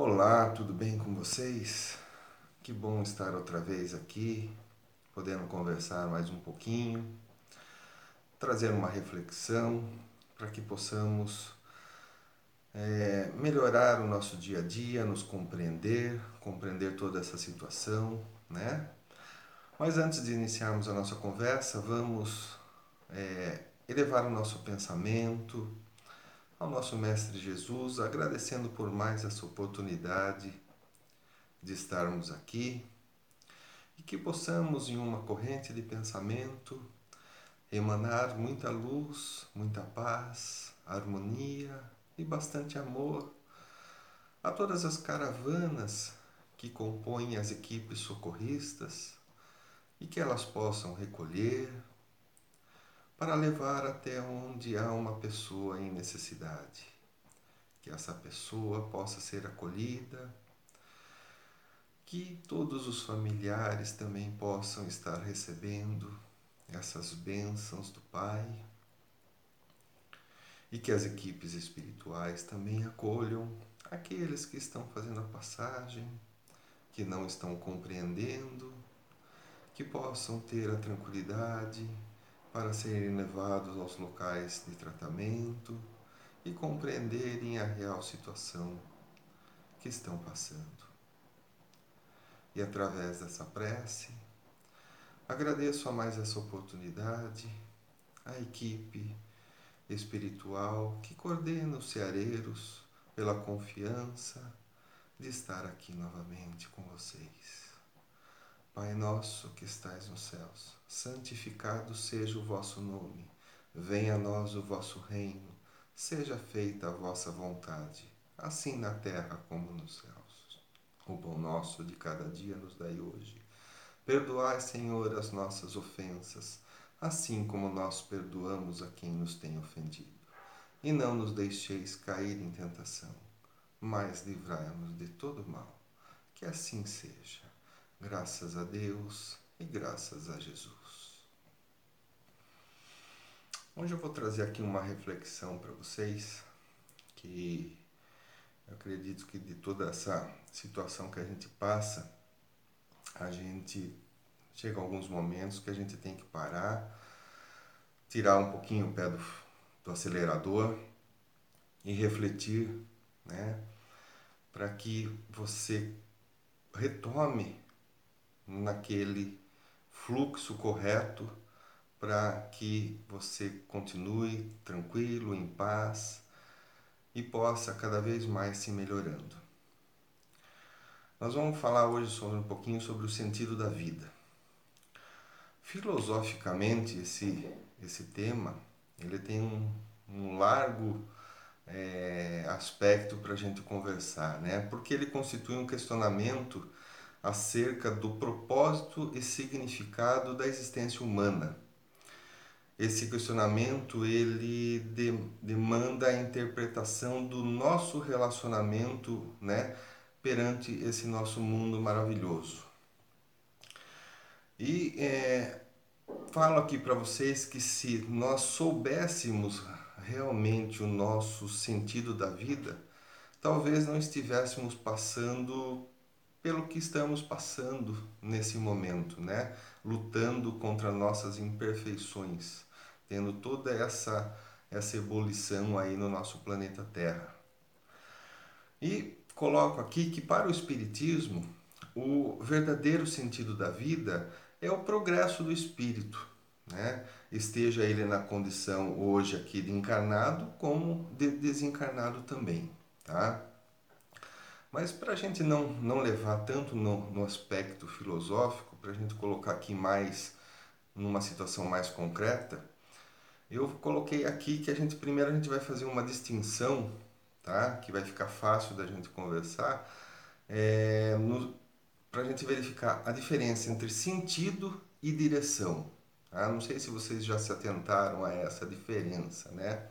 Olá, tudo bem com vocês? Que bom estar outra vez aqui, podendo conversar mais um pouquinho, trazer uma reflexão para que possamos é, melhorar o nosso dia a dia, nos compreender, compreender toda essa situação, né? Mas antes de iniciarmos a nossa conversa, vamos é, elevar o nosso pensamento ao nosso Mestre Jesus, agradecendo por mais essa oportunidade de estarmos aqui e que possamos, em uma corrente de pensamento, emanar muita luz, muita paz, harmonia e bastante amor a todas as caravanas que compõem as equipes socorristas e que elas possam recolher, para levar até onde há uma pessoa em necessidade. Que essa pessoa possa ser acolhida, que todos os familiares também possam estar recebendo essas bênçãos do Pai e que as equipes espirituais também acolham aqueles que estão fazendo a passagem, que não estão compreendendo, que possam ter a tranquilidade para serem levados aos locais de tratamento e compreenderem a real situação que estão passando. E através dessa prece, agradeço a mais essa oportunidade, a equipe espiritual que coordena os ceareiros pela confiança de estar aqui novamente com vocês. Pai nosso que estais nos céus, santificado seja o vosso nome. Venha a nós o vosso reino. Seja feita a vossa vontade, assim na terra como nos céus. O pão nosso de cada dia nos dai hoje. Perdoai, Senhor, as nossas ofensas, assim como nós perdoamos a quem nos tem ofendido. E não nos deixeis cair em tentação, mas livrai-nos de todo mal. Que assim seja Graças a Deus e graças a Jesus. Hoje eu vou trazer aqui uma reflexão para vocês que eu acredito que de toda essa situação que a gente passa, a gente chega a alguns momentos que a gente tem que parar, tirar um pouquinho o pé do, do acelerador e refletir, né, para que você retome naquele fluxo correto para que você continue tranquilo, em paz e possa cada vez mais se melhorando. Nós vamos falar hoje sobre um pouquinho sobre o sentido da vida. Filosoficamente, esse, esse tema ele tem um, um largo é, aspecto para a gente conversar, né? porque ele constitui um questionamento acerca do propósito e significado da existência humana. Esse questionamento ele de, demanda a interpretação do nosso relacionamento, né, perante esse nosso mundo maravilhoso. E é, falo aqui para vocês que se nós soubéssemos realmente o nosso sentido da vida, talvez não estivéssemos passando pelo que estamos passando nesse momento, né? Lutando contra nossas imperfeições, tendo toda essa essa ebulição aí no nosso planeta Terra. E coloco aqui que para o espiritismo, o verdadeiro sentido da vida é o progresso do espírito, né? Esteja ele na condição hoje aqui de encarnado como de desencarnado também, tá? Mas para a gente não, não levar tanto no, no aspecto filosófico, para a gente colocar aqui mais numa situação mais concreta, eu coloquei aqui que a gente primeiro a gente vai fazer uma distinção, tá? Que vai ficar fácil da gente conversar, é, para a gente verificar a diferença entre sentido e direção. Tá? Não sei se vocês já se atentaram a essa diferença, né?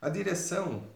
A direção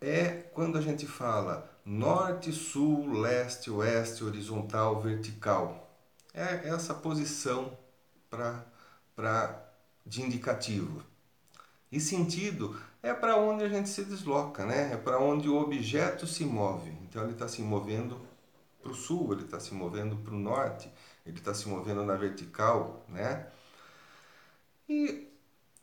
é quando a gente fala norte, sul, leste, oeste, horizontal, vertical. É essa posição pra, de indicativo. E sentido é para onde a gente se desloca, né? É para onde o objeto se move. Então ele está se movendo para o sul, ele está se movendo para o norte, ele está se movendo na vertical, né? E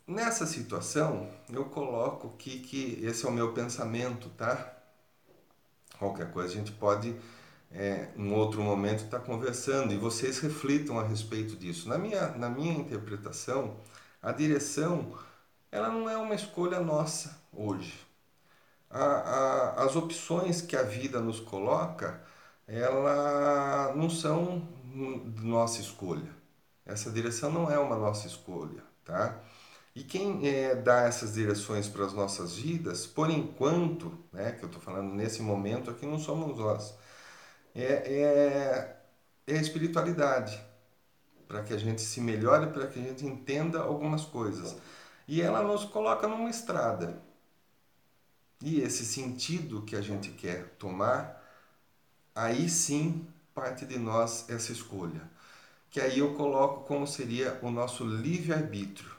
nessa situação eu coloco que, que esse é o meu pensamento, tá? Qualquer coisa a gente pode é, em outro momento estar tá conversando e vocês reflitam a respeito disso. Na minha, na minha interpretação, a direção ela não é uma escolha nossa hoje. A, a, as opções que a vida nos coloca, ela não são nossa escolha. Essa direção não é uma nossa escolha, tá? E quem é, dá essas direções para as nossas vidas, por enquanto, né, que eu estou falando nesse momento aqui, não somos nós. É, é, é a espiritualidade, para que a gente se melhore, para que a gente entenda algumas coisas. E ela nos coloca numa estrada. E esse sentido que a gente quer tomar, aí sim parte de nós essa escolha. Que aí eu coloco como seria o nosso livre-arbítrio,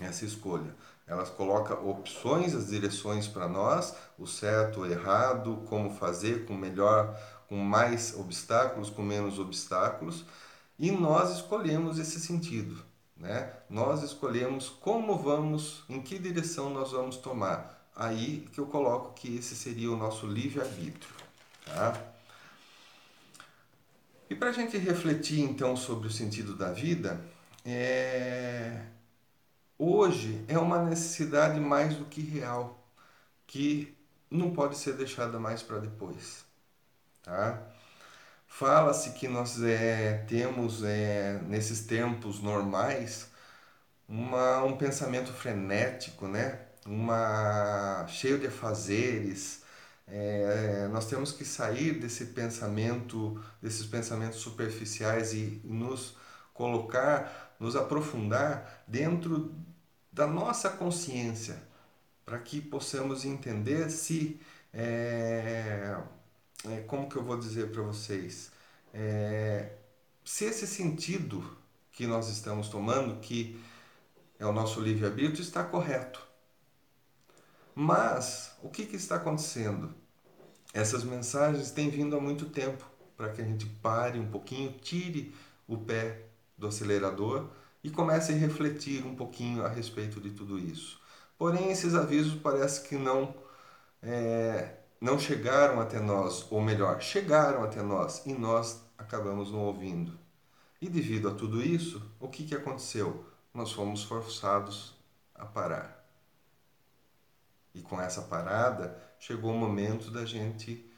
essa escolha. Elas colocam opções, as direções para nós, o certo, o errado, como fazer com melhor, com mais obstáculos, com menos obstáculos, e nós escolhemos esse sentido. Né? Nós escolhemos como vamos, em que direção nós vamos tomar. Aí que eu coloco que esse seria o nosso livre-arbítrio. Tá? E para a gente refletir então sobre o sentido da vida, é... hoje é uma necessidade mais do que real, que não pode ser deixada mais para depois. Tá? Fala-se que nós é, temos é, nesses tempos normais uma, um pensamento frenético, né? uma cheio de afazeres. É, nós temos que sair desse pensamento, desses pensamentos superficiais e nos colocar, nos aprofundar dentro da nossa consciência, para que possamos entender se é, é, como que eu vou dizer para vocês? É, se esse sentido que nós estamos tomando, que é o nosso livre-arbítrio, está correto. Mas o que, que está acontecendo? Essas mensagens têm vindo há muito tempo para que a gente pare um pouquinho, tire o pé do acelerador e comece a refletir um pouquinho a respeito de tudo isso. Porém, esses avisos parece que não é, não chegaram até nós, ou melhor, chegaram até nós e nós acabamos não ouvindo. E devido a tudo isso, o que, que aconteceu? Nós fomos forçados a parar. E com essa parada, chegou o momento da gente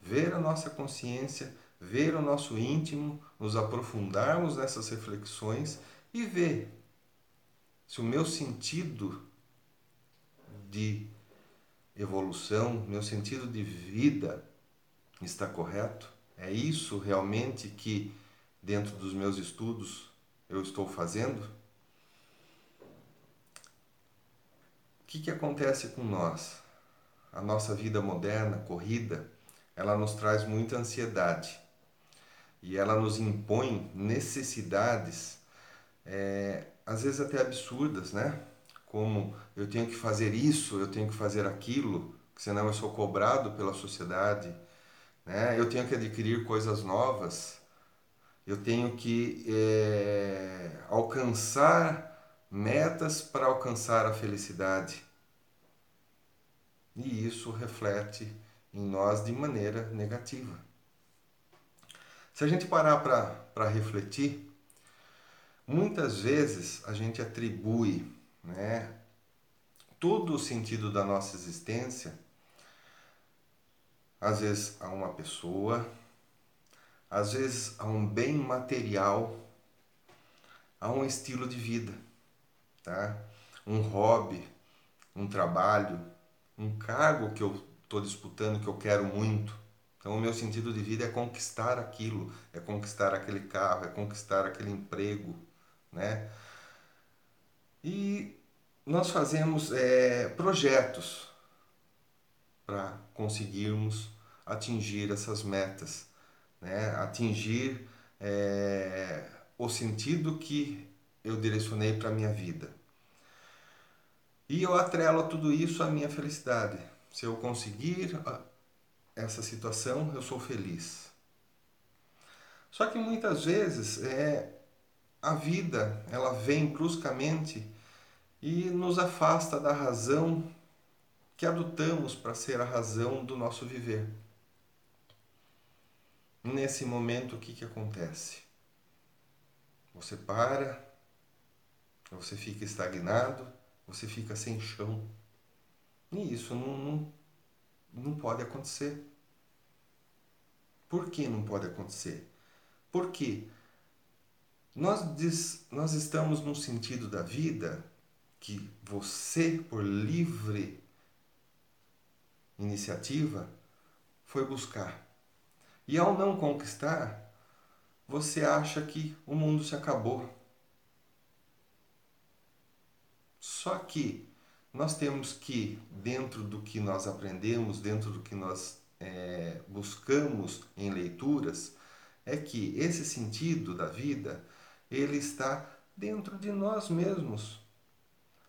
ver a nossa consciência, ver o nosso íntimo, nos aprofundarmos nessas reflexões e ver se o meu sentido de evolução, meu sentido de vida está correto? É isso realmente que, dentro dos meus estudos, eu estou fazendo? O que, que acontece com nós? A nossa vida moderna, corrida, ela nos traz muita ansiedade e ela nos impõe necessidades, é, às vezes até absurdas, né? Como eu tenho que fazer isso, eu tenho que fazer aquilo, senão eu sou cobrado pela sociedade, né? eu tenho que adquirir coisas novas, eu tenho que é, alcançar metas para alcançar a felicidade. E isso reflete em nós de maneira negativa. Se a gente parar para refletir, muitas vezes a gente atribui né? Todo o sentido da nossa existência, às vezes a uma pessoa, às vezes a um bem material, a um estilo de vida, tá? Um hobby, um trabalho, um cargo que eu estou disputando que eu quero muito. Então, o meu sentido de vida é conquistar aquilo, é conquistar aquele carro, é conquistar aquele emprego, né? E nós fazemos é, projetos para conseguirmos atingir essas metas, né? atingir é, o sentido que eu direcionei para a minha vida. E eu atrelo tudo isso a minha felicidade. Se eu conseguir essa situação, eu sou feliz. Só que muitas vezes é, a vida ela vem bruscamente e nos afasta da razão que adotamos para ser a razão do nosso viver. Nesse momento, o que, que acontece? Você para, você fica estagnado, você fica sem chão. E isso não, não, não pode acontecer. Por que não pode acontecer? Porque nós, diz, nós estamos num sentido da vida que você, por livre iniciativa, foi buscar. E ao não conquistar, você acha que o mundo se acabou. Só que nós temos que, dentro do que nós aprendemos, dentro do que nós é, buscamos em leituras, é que esse sentido da vida ele está dentro de nós mesmos.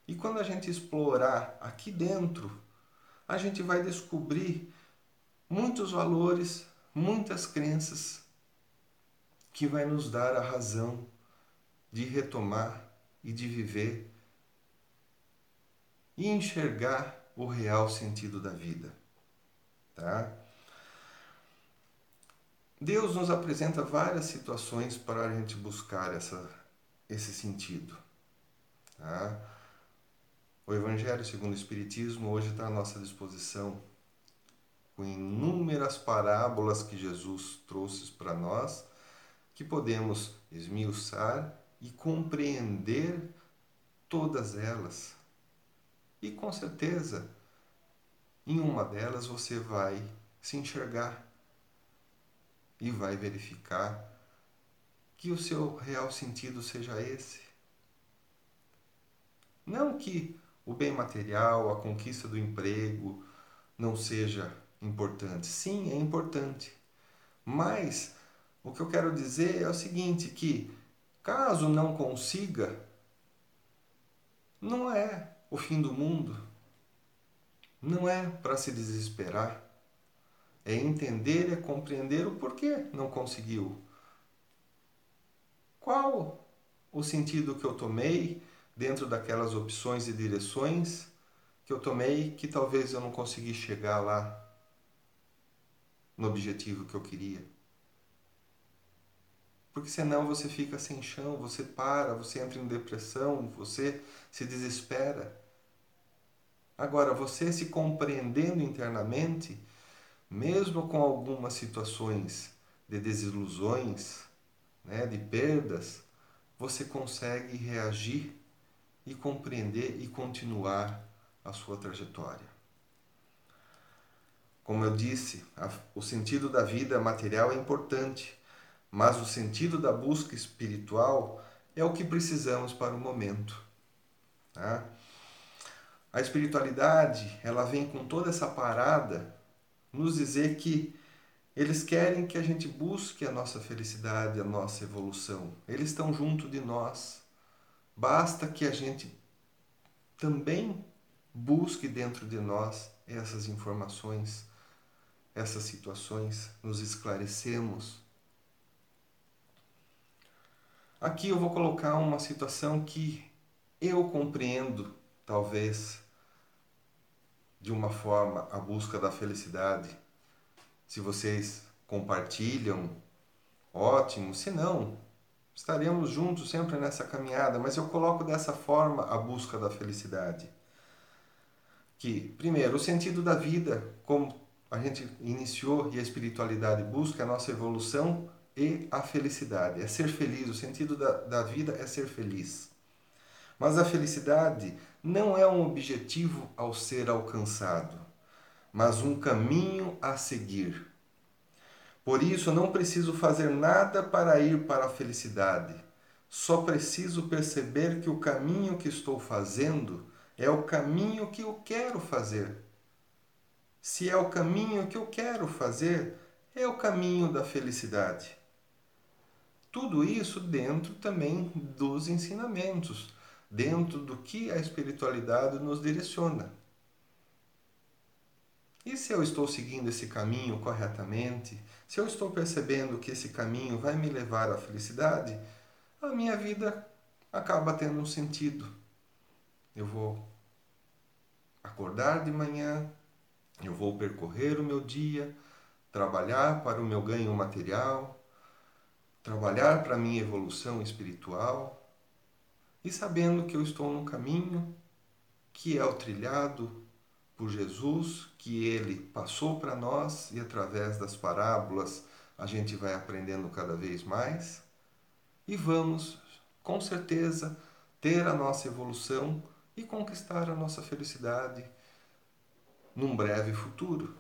E quando a gente explorar aqui dentro, a gente vai descobrir muitos valores, muitas crenças que vai nos dar a razão de retomar e de viver e enxergar o real sentido da vida, tá? Deus nos apresenta várias situações para a gente buscar essa, esse sentido. Tá? O Evangelho segundo o Espiritismo hoje está à nossa disposição, com inúmeras parábolas que Jesus trouxe para nós, que podemos esmiuçar e compreender todas elas e com certeza, em uma delas você vai se enxergar e vai verificar que o seu real sentido seja esse. Não que o bem material, a conquista do emprego não seja importante. Sim, é importante. Mas o que eu quero dizer é o seguinte, que caso não consiga, não é o fim do mundo não é para se desesperar, é entender, é compreender o porquê não conseguiu. Qual o sentido que eu tomei dentro daquelas opções e direções que eu tomei que talvez eu não consegui chegar lá no objetivo que eu queria? Porque senão você fica sem chão, você para, você entra em depressão, você se desespera. Agora, você se compreendendo internamente, mesmo com algumas situações de desilusões, né, de perdas, você consegue reagir e compreender e continuar a sua trajetória. Como eu disse, a, o sentido da vida material é importante, mas o sentido da busca espiritual é o que precisamos para o momento. Tá? A espiritualidade, ela vem com toda essa parada nos dizer que eles querem que a gente busque a nossa felicidade, a nossa evolução. Eles estão junto de nós. Basta que a gente também busque dentro de nós essas informações, essas situações, nos esclarecemos. Aqui eu vou colocar uma situação que eu compreendo, talvez, de uma forma a busca da felicidade. Se vocês compartilham, ótimo. Se não, estaremos juntos sempre nessa caminhada. Mas eu coloco dessa forma a busca da felicidade. Que, primeiro, o sentido da vida, como a gente iniciou e a espiritualidade busca a nossa evolução e a felicidade. É ser feliz. O sentido da, da vida é ser feliz. Mas a felicidade não é um objetivo ao ser alcançado, mas um caminho a seguir. Por isso, não preciso fazer nada para ir para a felicidade. Só preciso perceber que o caminho que estou fazendo é o caminho que eu quero fazer. Se é o caminho que eu quero fazer, é o caminho da felicidade. Tudo isso dentro também dos ensinamentos dentro do que a espiritualidade nos direciona. E se eu estou seguindo esse caminho corretamente, se eu estou percebendo que esse caminho vai me levar à felicidade, a minha vida acaba tendo um sentido. Eu vou acordar de manhã, eu vou percorrer o meu dia, trabalhar para o meu ganho material, trabalhar para a minha evolução espiritual e sabendo que eu estou num caminho que é o trilhado por Jesus, que ele passou para nós e através das parábolas a gente vai aprendendo cada vez mais e vamos, com certeza, ter a nossa evolução e conquistar a nossa felicidade num breve futuro.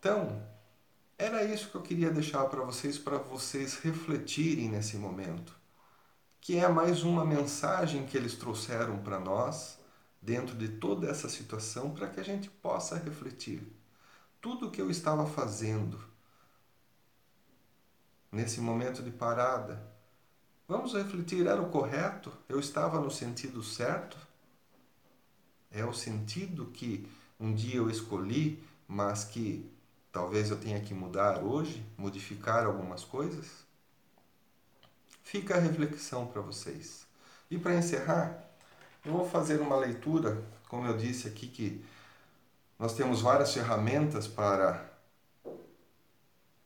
Então, era isso que eu queria deixar para vocês, para vocês refletirem nesse momento, que é mais uma mensagem que eles trouxeram para nós dentro de toda essa situação para que a gente possa refletir. Tudo o que eu estava fazendo nesse momento de parada, vamos refletir: era o correto? Eu estava no sentido certo? É o sentido que um dia eu escolhi, mas que talvez eu tenha que mudar hoje, modificar algumas coisas? Fica a reflexão para vocês. E para encerrar, eu vou fazer uma leitura, como eu disse aqui, que nós temos várias ferramentas para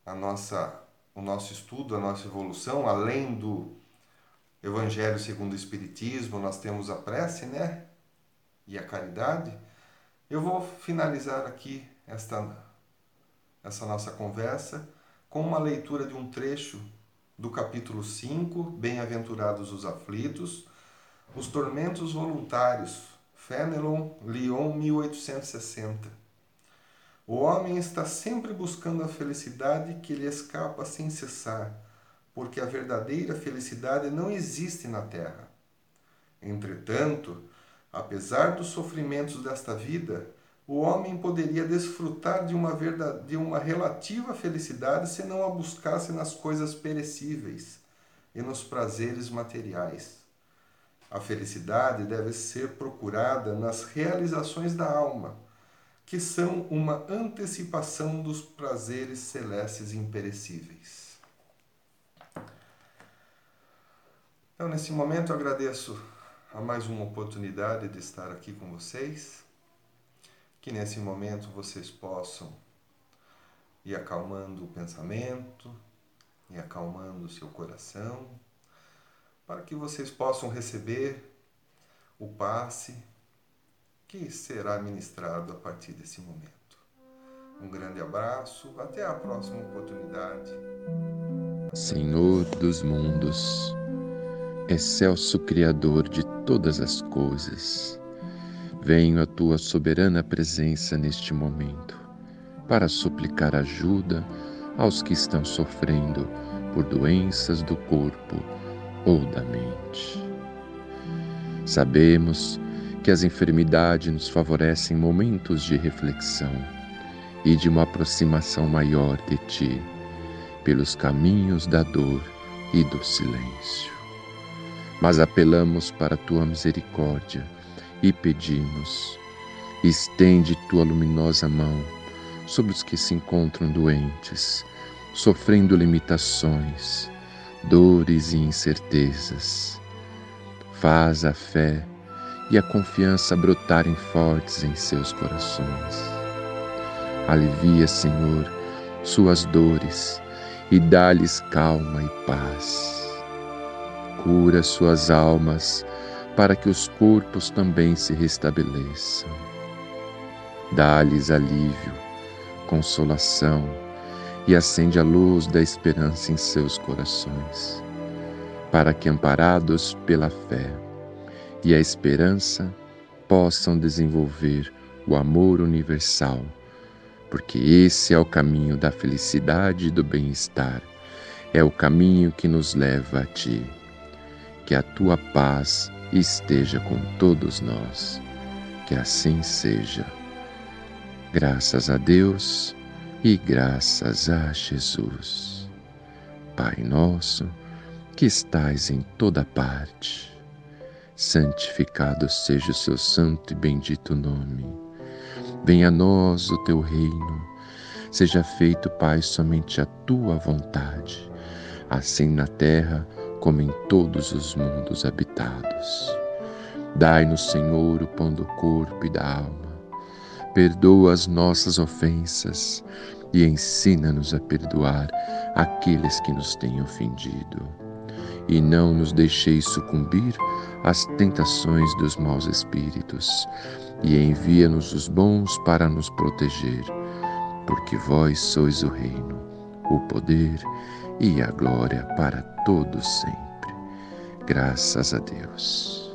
a nossa, o nosso estudo, a nossa evolução, além do Evangelho segundo o Espiritismo, nós temos a prece, né? E a caridade. Eu vou finalizar aqui esta, essa nossa conversa com uma leitura de um trecho do capítulo 5, Bem-aventurados os aflitos, os Tormentos Voluntários, Fenelon, Lyon, 1860. O homem está sempre buscando a felicidade que lhe escapa sem cessar, porque a verdadeira felicidade não existe na terra. Entretanto, apesar dos sofrimentos desta vida, o homem poderia desfrutar de uma, verdade, de uma relativa felicidade se não a buscasse nas coisas perecíveis e nos prazeres materiais. A felicidade deve ser procurada nas realizações da alma, que são uma antecipação dos prazeres celestes imperecíveis. Então, nesse momento, agradeço a mais uma oportunidade de estar aqui com vocês. Que nesse momento vocês possam ir acalmando o pensamento, ir acalmando o seu coração para que vocês possam receber o passe que será ministrado a partir desse momento. Um grande abraço, até a próxima oportunidade. Senhor dos mundos, excelso Criador de todas as coisas, venho à tua soberana presença neste momento para suplicar ajuda aos que estão sofrendo por doenças do corpo ou da mente. Sabemos que as enfermidades nos favorecem momentos de reflexão e de uma aproximação maior de Ti, pelos caminhos da dor e do silêncio. Mas apelamos para Tua misericórdia e pedimos: estende Tua luminosa mão sobre os que se encontram doentes, sofrendo limitações dores e incertezas. Faz a fé e a confiança brotarem fortes em seus corações. Alivia, Senhor, suas dores e dá-lhes calma e paz. Cura suas almas para que os corpos também se restabeleçam. Dá-lhes alívio, consolação, e acende a luz da esperança em seus corações, para que, amparados pela fé e a esperança, possam desenvolver o amor universal, porque esse é o caminho da felicidade e do bem-estar, é o caminho que nos leva a Ti. Que a Tua paz esteja com todos nós. Que assim seja. Graças a Deus e graças a Jesus. Pai nosso, que estais em toda parte. Santificado seja o seu santo e bendito nome. Venha a nós o teu reino. Seja feito, Pai, somente a tua vontade, assim na terra como em todos os mundos habitados. Dai-nos, Senhor, o pão do corpo e da alma. Perdoa as nossas ofensas e ensina-nos a perdoar aqueles que nos têm ofendido. E não nos deixeis sucumbir às tentações dos maus espíritos, e envia-nos os bons para nos proteger, porque vós sois o reino, o poder e a glória para todos sempre. Graças a Deus.